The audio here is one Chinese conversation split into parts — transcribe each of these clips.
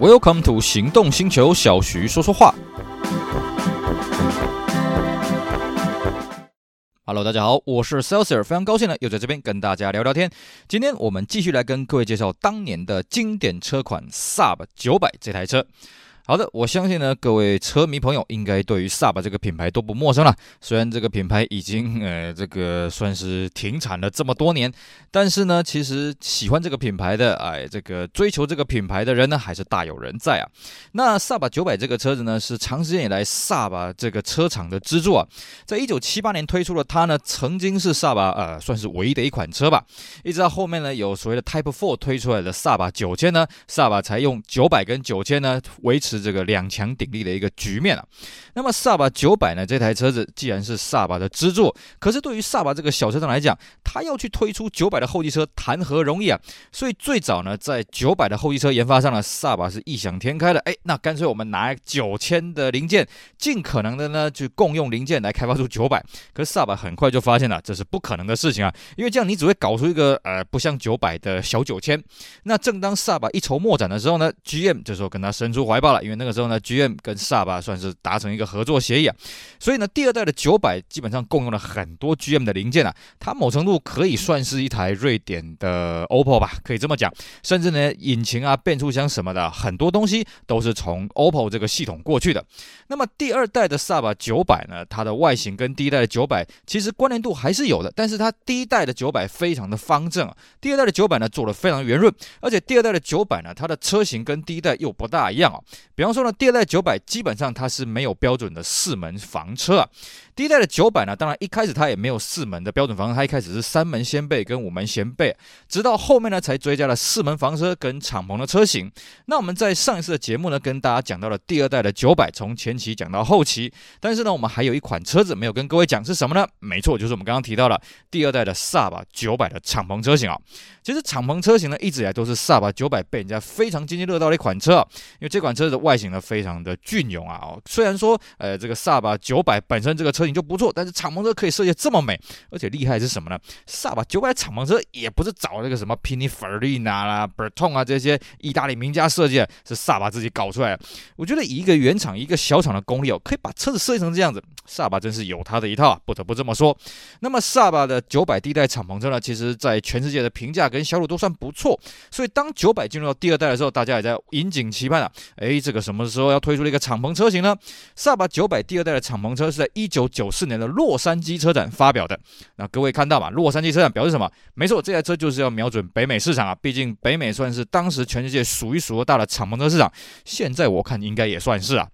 Welcome to 行动星球，小徐说说话。Hello，大家好，我是 Celsius，非常高兴呢，又在这边跟大家聊聊天。今天我们继续来跟各位介绍当年的经典车款 Sub 900这台车。好的，我相信呢，各位车迷朋友应该对于 Saab 这个品牌都不陌生了。虽然这个品牌已经呃这个算是停产了这么多年，但是呢，其实喜欢这个品牌的，哎，这个追求这个品牌的人呢，还是大有人在啊。那 Saab 900这个车子呢，是长时间以来 Saab 这个车厂的支柱啊。在一九七八年推出了它呢，曾经是 Saab 呃算是唯一的一款车吧。一直到后面呢，有所谓的 Type Four 推出来的 Saab 九千呢，Saab 才用九百跟九千呢维持。这个两强鼎立的一个局面啊，那么萨巴九百呢，这台车子既然是萨巴的支柱，可是对于萨巴这个小车厂来讲，它要去推出九百的后继车，谈何容易啊！所以最早呢，在九百的后继车研发上呢，萨巴是异想天开的，哎，那干脆我们拿九千的零件，尽可能的呢，去共用零件来开发出九百。可是萨巴很快就发现了，这是不可能的事情啊，因为这样你只会搞出一个呃不像九百的小九千。那正当萨巴一筹莫展的时候呢，GM 这时候跟他伸出怀抱了，因为那个时候呢，GM 跟萨巴算是达成一个合作协议啊，所以呢，第二代的九百基本上共用了很多 GM 的零件啊，它某程度可以算是一台瑞典的 OPPO 吧，可以这么讲。甚至呢，引擎啊、变速箱什么的，很多东西都是从 OPPO 这个系统过去的。那么第二代的萨巴九百呢，它的外形跟第一代的九百其实关联度还是有的，但是它第一代的九百非常的方正，啊第二代的九百呢做的非常圆润，而且第二代的九百呢，它的车型跟第一代又不大一样啊。比方说呢，第二代九百基本上它是没有标准的四门房车啊。第一代的九百呢，当然一开始它也没有四门的标准房车，它一开始是三门掀背跟五门掀背，直到后面呢才追加了四门房车跟敞篷的车型。那我们在上一次的节目呢，跟大家讲到了第二代的九百，从前期讲到后期，但是呢，我们还有一款车子没有跟各位讲是什么呢？没错，就是我们刚刚提到了第二代的萨巴九百的敞篷车型啊。其实敞篷车型呢，一直以来都是萨巴九百被人家非常津津乐道的一款车啊，因为这款车子的外形呢非常的隽永啊。哦，虽然说呃这个萨巴九百本身这个车型就不错，但是敞篷车可以设计这么美，而且厉害是什么呢？萨巴九百敞篷车也不是找那个什么 Pininfarina 啦、Bertone 啊这些意大利名家设计，是萨巴自己搞出来的。我觉得以一个原厂一个小厂的功力哦，可以把车子设计成这样子，萨巴真是有他的一套啊，不得不这么说。那么萨巴的九百第一代敞篷车呢，其实在全世界的评价跟销路都算不错，所以当九百进入到第二代的时候，大家也在引颈期盼啊，哎，这个什么时候要推出了一个敞篷车型呢？萨巴九百第二代的敞篷车是在一九九四年。的洛杉矶车展发表的，那各位看到吧？洛杉矶车展表示什么？没错，这台车就是要瞄准北美市场啊！毕竟北美算是当时全世界数一数二大的敞篷车市场，现在我看应该也算是啊。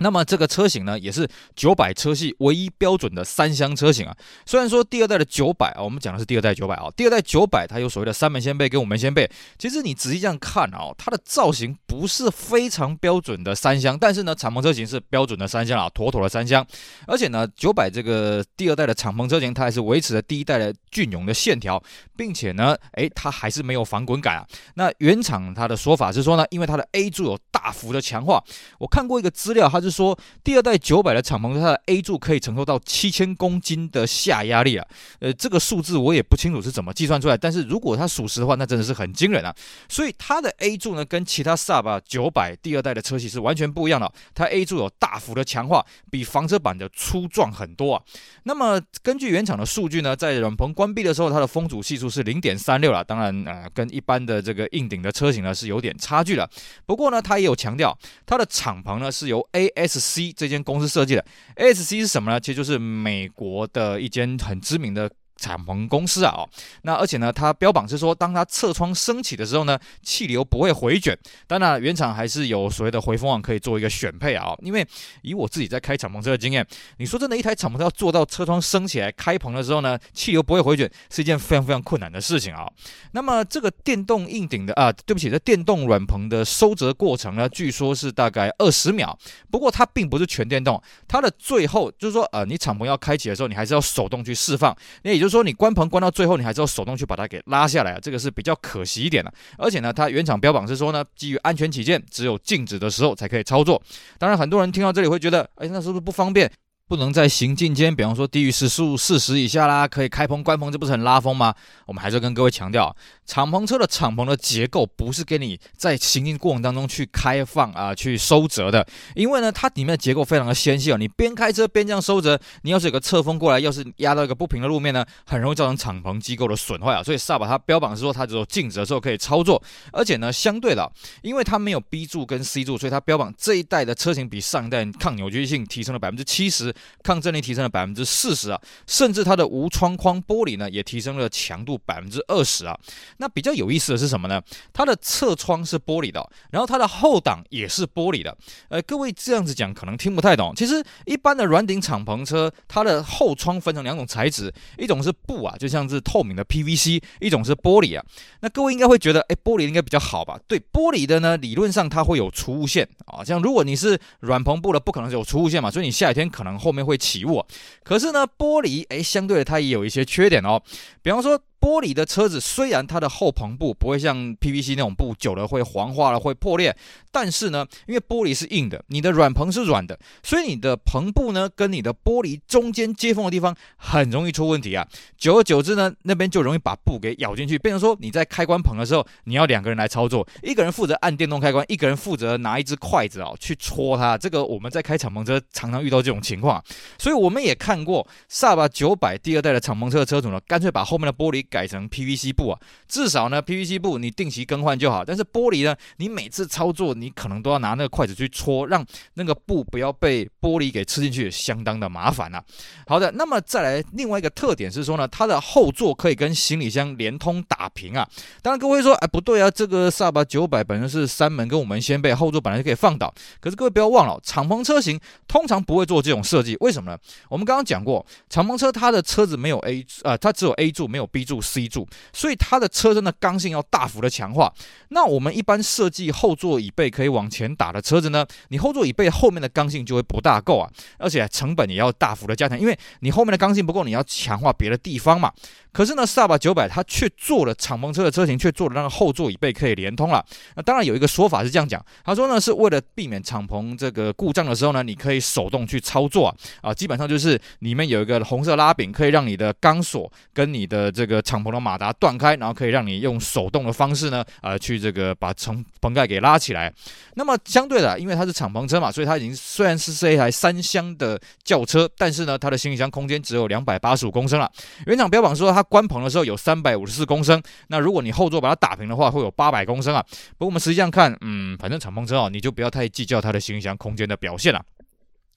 那么这个车型呢，也是九百车系唯一标准的三厢车型啊。虽然说第二代的九百啊，我们讲的是第二代九百啊，第二代九百它有所谓的三门掀背跟五门掀背。其实你仔细这样看啊，它的造型不是非常标准的三厢，但是呢，敞篷车型是标准的三厢啊，妥妥的三厢。而且呢，九百这个第二代的敞篷车型，它还是维持了第一代的隽永的线条，并且呢，诶，它还是没有防滚杆啊。那原厂它的说法是说呢，因为它的 A 柱有大幅的强化。我看过一个资料，它。是说第二代九百的敞篷，它的 A 柱可以承受到七千公斤的下压力啊，呃，这个数字我也不清楚是怎么计算出来，但是如果它属实的话，那真的是很惊人啊。所以它的 A 柱呢，跟其他萨巴九百第二代的车系是完全不一样的，它 A 柱有大幅的强化，比房车版的粗壮很多啊。那么根据原厂的数据呢，在冷棚关闭的时候，它的风阻系数是零点三六了，当然呃，跟一般的这个硬顶的车型呢是有点差距了。不过呢，它也有强调，它的敞篷呢是由 A SC 这间公司设计的，SC 是什么呢？其实就是美国的一间很知名的。敞篷公司啊，哦，那而且呢，它标榜是说，当它侧窗升起的时候呢，气流不会回卷。当然，原厂还是有所谓的回风网可以做一个选配啊。因为以我自己在开敞篷车的经验，你说真的，一台敞篷车要做到车窗升起来开篷的时候呢，气流不会回卷，是一件非常非常困难的事情啊。那么这个电动硬顶的啊，对不起，这电动软棚的收折过程呢，据说是大概二十秒。不过它并不是全电动，它的最后就是说，呃，你敞篷要开启的时候，你还是要手动去释放。那也就是说，你关棚关到最后，你还是要手动去把它给拉下来啊，这个是比较可惜一点的。而且呢，它原厂标榜是说呢，基于安全起见，只有静止的时候才可以操作。当然，很多人听到这里会觉得，哎，那是不是不方便？不能在行进间，比方说低于时速四十以下啦，可以开棚关棚，这不是很拉风吗？我们还是要跟各位强调，敞篷车的敞篷的结构不是给你在行进过程当中去开放啊，去收折的，因为呢，它里面的结构非常的纤细哦，你边开车边这样收折，你要是有个侧风过来，要是压到一个不平的路面呢，很容易造成敞篷机构的损坏啊。所以萨巴它标榜是说它只有静止的时候可以操作，而且呢，相对的，因为它没有 B 柱跟 C 柱，所以它标榜这一代的车型比上一代抗扭矩性提升了百分之七十。抗震力提升了百分之四十啊，甚至它的无窗框玻璃呢也提升了强度百分之二十啊。那比较有意思的是什么呢？它的侧窗是玻璃的，然后它的后挡也是玻璃的。呃，各位这样子讲可能听不太懂。其实一般的软顶敞篷车，它的后窗分成两种材质，一种是布啊，就像是透明的 PVC，一种是玻璃啊。那各位应该会觉得，哎，玻璃应该比较好吧？对，玻璃的呢，理论上它会有除雾线啊。像如果你是软篷布的，不可能有除雾线嘛，所以你下雨天可能后面会。起雾，可是呢，玻璃哎，相对的它也有一些缺点哦，比方说。玻璃的车子虽然它的后棚布不会像 PVC 那种布久了会黄化了会破裂，但是呢，因为玻璃是硬的，你的软棚是软的，所以你的棚布呢跟你的玻璃中间接缝的地方很容易出问题啊。久而久之呢，那边就容易把布给咬进去，变成说你在开关棚的时候，你要两个人来操作，一个人负责按电动开关，一个人负责拿一只筷子啊去戳它。这个我们在开敞篷车常常遇到这种情况，所以我们也看过萨巴九百第二代的敞篷车的车主呢，干脆把后面的玻璃。改成 PVC 布啊，至少呢 PVC 布你定期更换就好。但是玻璃呢，你每次操作你可能都要拿那个筷子去戳，让那个布不要被玻璃给吃进去，相当的麻烦呐、啊。好的，那么再来另外一个特点是说呢，它的后座可以跟行李箱连通打平啊。当然各位说，哎不对啊，这个萨巴九百本身是三门跟五门掀背，后座本来就可以放倒。可是各位不要忘了，敞篷车型通常不会做这种设计，为什么呢？我们刚刚讲过，敞篷车它的车子没有 A 啊、它只有 A 柱没有 B 柱。C 柱，所以它的车身的刚性要大幅的强化。那我们一般设计后座椅背可以往前打的车子呢，你后座椅背后面的刚性就会不大够啊，而且成本也要大幅的加强，因为你后面的刚性不够，你要强化别的地方嘛。可是呢，萨巴九百它却做了敞篷车的车型，却做了那个后座椅背可以连通了。那当然有一个说法是这样讲，他说呢是为了避免敞篷这个故障的时候呢，你可以手动去操作啊啊，基本上就是里面有一个红色拉柄，可以让你的钢索跟你的这个敞篷的马达断开，然后可以让你用手动的方式呢，呃，去这个把棚棚盖给拉起来。那么相对的，因为它是敞篷车嘛，所以它已经虽然是是一台三厢的轿车，但是呢，它的行李箱空间只有两百八十五公升了。原厂标榜说它。关棚的时候有三百五十四公升，那如果你后座把它打平的话，会有八百公升啊。不过我们实际上看，嗯，反正敞篷车哦，你就不要太计较它的行李箱空间的表现了。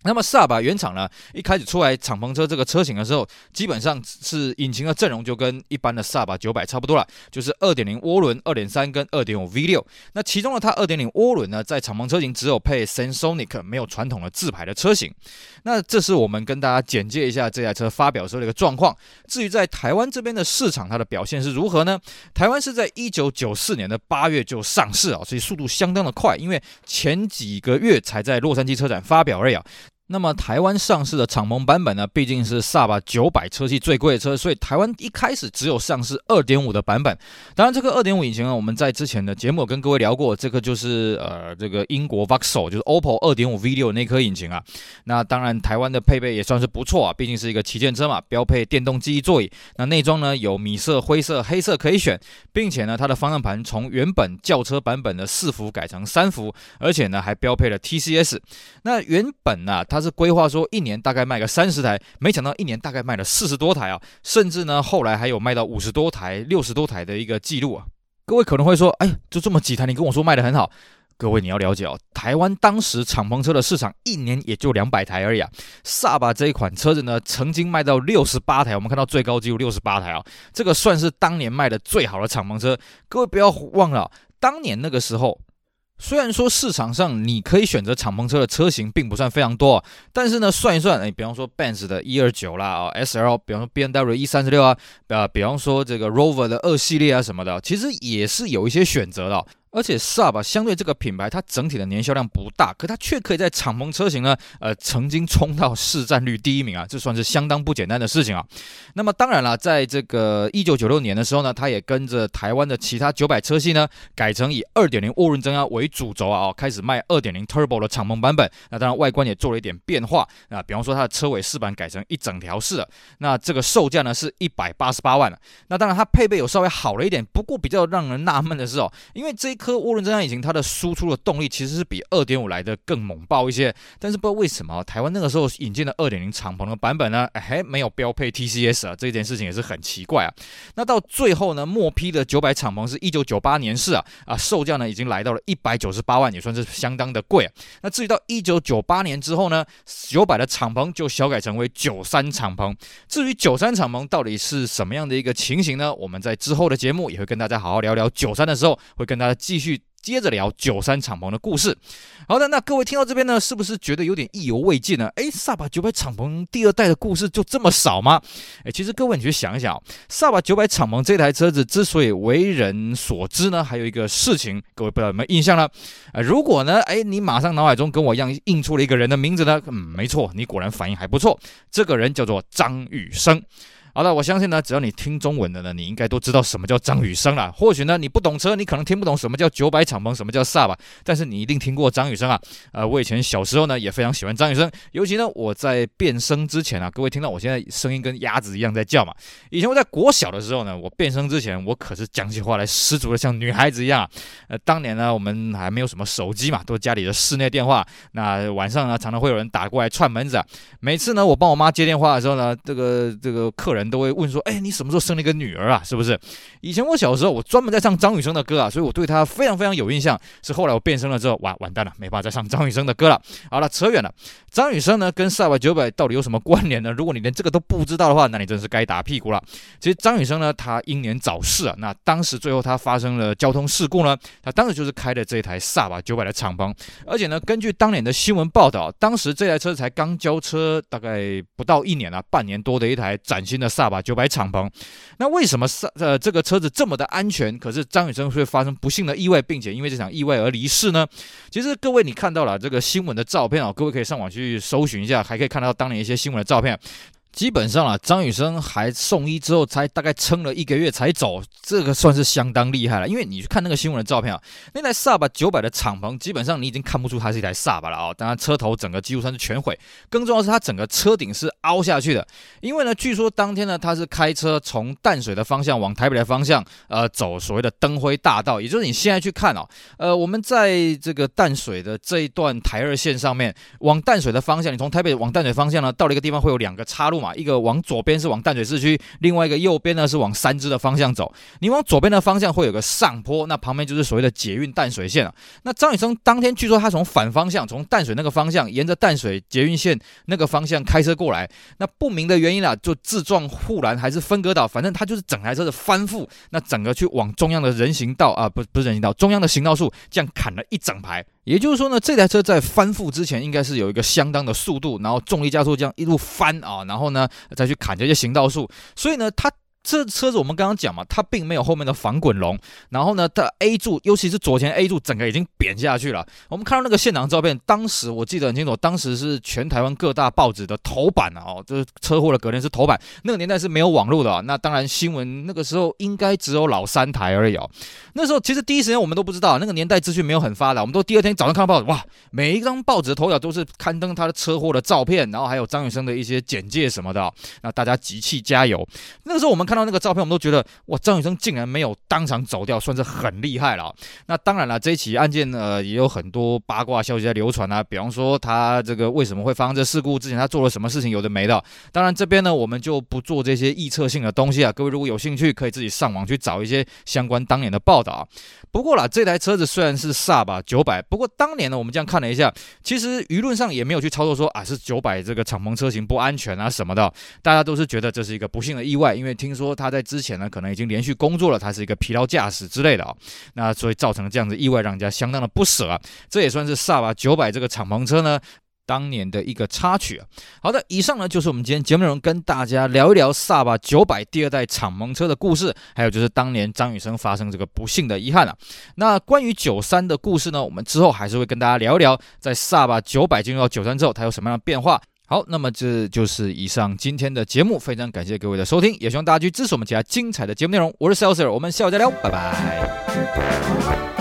那么萨巴原厂呢，一开始出来敞篷车这个车型的时候，基本上是引擎的阵容就跟一般的萨巴九百差不多了，就是二点零涡轮、二点三跟二点五 V 六。那其中呢，它二点零涡轮呢，在敞篷车型只有配 Sensonic，没有传统的自排的车型。那这是我们跟大家简介一下这台车发表时候的一个状况。至于在台湾这边的市场，它的表现是如何呢？台湾是在一九九四年的八月就上市啊，所以速度相当的快，因为前几个月才在洛杉矶车展发表而已啊。那么台湾上市的敞篷版本呢，毕竟是萨巴九百车系最贵的车，所以台湾一开始只有上市二点五的版本。当然，这个二点五引擎呢，我们在之前的节目跟各位聊过，这个就是呃这个英国 Vauxhall 就是 Opel 二点五 V 六那颗引擎啊。那当然，台湾的配备也算是不错啊，毕竟是一个旗舰车嘛，标配电动记忆座椅。那内装呢有米色、灰色、黑色可以选，并且呢它的方向盘从原本轿车版本的四幅改成三幅，而且呢还标配了 TCS。那原本呢、啊、它他是规划说一年大概卖个三十台，没想到一年大概卖了四十多台啊，甚至呢后来还有卖到五十多台、六十多台的一个记录啊。各位可能会说，哎，就这么几台，你跟我说卖的很好？各位你要了解哦，台湾当时敞篷车的市场一年也就两百台而已啊。萨巴这一款车子呢，曾经卖到六十八台，我们看到最高纪录六十八台啊，这个算是当年卖的最好的敞篷车。各位不要忘了，当年那个时候。虽然说市场上你可以选择敞篷车的车型并不算非常多，但是呢，算一算，哎，比方说 Benz 的一二九啦，哦，SL，比方说 BMW E 三十六啊，啊，比方说这个 Rover 的二系列啊什么的，其实也是有一些选择的。而且 Saab 相对这个品牌，它整体的年销量不大，可它却可以在敞篷车型呢，呃，曾经冲到市占率第一名啊，这算是相当不简单的事情啊。那么当然了，在这个一九九六年的时候呢，它也跟着台湾的其他九百车系呢，改成以二点零涡轮增压为主轴啊，开始卖二点零 Turbo 的敞篷版本。那当然外观也做了一点变化啊，比方说它的车尾饰板改成一整条式的，那这个售价呢是一百八十八万。那当然它配备有稍微好了一点，不过比较让人纳闷的是哦，因为这一颗涡轮增压引擎，它的输出的动力其实是比二点五来的更猛爆一些，但是不知道为什么台湾那个时候引进的二点零敞篷的版本呢，还 没有标配 TCS 啊，这件事情也是很奇怪啊。那到最后呢，末批的九百敞篷是一九九八年式啊，啊，售价呢已经来到了一百九十八万，也算是相当的贵啊。那至于到一九九八年之后呢，九百的敞篷就小改成为九三敞篷。至于九三敞篷到底是什么样的一个情形呢？我们在之后的节目也会跟大家好好聊聊九三的时候，会跟大家继续。接着聊九三敞篷的故事。好的，那各位听到这边呢，是不是觉得有点意犹未尽呢？诶，萨巴九百敞篷第二代的故事就这么少吗？诶，其实各位你去想一想，萨巴九百敞篷这台车子之所以为人所知呢，还有一个事情，各位不知道有没有印象呢？呃，如果呢，诶，你马上脑海中跟我一样印出了一个人的名字呢？嗯，没错，你果然反应还不错，这个人叫做张雨生。好的，我相信呢，只要你听中文的呢，你应该都知道什么叫张雨生了。或许呢，你不懂车，你可能听不懂什么叫九百敞篷，什么叫萨吧但是你一定听过张雨生啊。呃，我以前小时候呢，也非常喜欢张雨生，尤其呢，我在变声之前啊，各位听到我现在声音跟鸭子一样在叫嘛。以前我在国小的时候呢，我变声之前，我可是讲起话来十足的像女孩子一样。呃，当年呢，我们还没有什么手机嘛，都是家里的室内电话。那晚上呢，常常会有人打过来串门子啊。每次呢，我帮我妈接电话的时候呢，这个这个客人。都会问说：“哎，你什么时候生了一个女儿啊？是不是？以前我小时候，我专门在唱张雨生的歌啊，所以我对他非常非常有印象。是后来我变声了之后，哇，完蛋了，没办法再唱张雨生的歌了。好了，扯远了。张雨生呢，跟赛百九百到底有什么关联呢？如果你连这个都不知道的话，那你真是该打屁股了。其实张雨生呢，他英年早逝啊。那当时最后他发生了交通事故呢，他当时就是开的这台赛百九百的敞篷，而且呢，根据当年的新闻报道，当时这台车才刚交车，大概不到一年啊，半年多的一台崭新的萨巴九百敞篷。那为什么萨呃这个车子这么的安全，可是张雨生会发生不幸的意外，并且因为这场意外而离世呢？其实各位你看到了这个新闻的照片啊，各位可以上网去搜寻一下，还可以看到当年一些新闻的照片。基本上啊，张雨生还送医之后，才大概撑了一个月才走，这个算是相当厉害了。因为你去看那个新闻的照片啊，那台 Saab 九百的敞篷，基本上你已经看不出它是一台 Saab 了啊。当然，车头整个几乎算是全毁，更重要的是它整个车顶是凹下去的。因为呢，据说当天呢，他是开车从淡水的方向往台北的方向，呃，走所谓的灯辉大道，也就是你现在去看哦，呃，我们在这个淡水的这一段台二线上面，往淡水的方向，你从台北往淡水方向呢，到了一个地方会有两个岔路嘛。一个往左边是往淡水市区，另外一个右边呢是往三芝的方向走。你往左边的方向会有个上坡，那旁边就是所谓的捷运淡水线啊。那张雨生当天据说他从反方向，从淡水那个方向，沿着淡水捷运线那个方向开车过来，那不明的原因啊，就自撞护栏还是分隔岛，反正他就是整台车的翻覆，那整个去往中央的人行道啊，不不是人行道，中央的行道树这样砍了一整排。也就是说呢，这台车在翻覆之前应该是有一个相当的速度，然后重力加速这样一路翻啊，然后呢再去砍这些行道树，所以呢它。这车子我们刚刚讲嘛，它并没有后面的防滚笼，然后呢，它 A 柱，尤其是左前 A 柱，整个已经扁下去了。我们看到那个现场照片，当时我记得很清楚，当时是全台湾各大报纸的头版啊，哦，就是车祸的隔天是头版。那个年代是没有网络的，那当然新闻那个时候应该只有老三台而已哦。那时候其实第一时间我们都不知道，那个年代资讯没有很发达，我们都第二天早上看到报纸，哇，每一张报纸的头条都是刊登他的车祸的照片，然后还有张雨生的一些简介什么的，那大家集气加油。那个时候我们看到那个照片，我们都觉得哇，张雨生竟然没有当场走掉，算是很厉害了。那当然了，这一起案件呢，也有很多八卦消息在流传啊。比方说他这个为什么会发生这事故，之前他做了什么事情，有的没的。当然这边呢，我们就不做这些臆测性的东西啊。各位如果有兴趣，可以自己上网去找一些相关当年的报道。不过啦，这台车子虽然是 Saab 九百，不过当年呢，我们这样看了一下，其实舆论上也没有去操作说啊是九百这个敞篷车型不安全啊什么的，大家都是觉得这是一个不幸的意外，因为听说说他在之前呢可能已经连续工作了，他是一个疲劳驾驶之类的啊，那所以造成了这样子意外，让人家相当的不舍啊。这也算是萨瓦九百这个敞篷车呢。当年的一个插曲。好的，以上呢就是我们今天节目内容，跟大家聊一聊 Saab 九百第二代敞篷车的故事，还有就是当年张雨生发生这个不幸的遗憾啊。那关于九三的故事呢，我们之后还是会跟大家聊一聊，在 Saab 九百进入到九三之后，它有什么样的变化。好，那么这就是以上今天的节目，非常感谢各位的收听，也希望大家去支持我们其他精彩的节目内容。我是 Saleser，我们下午再聊，拜拜。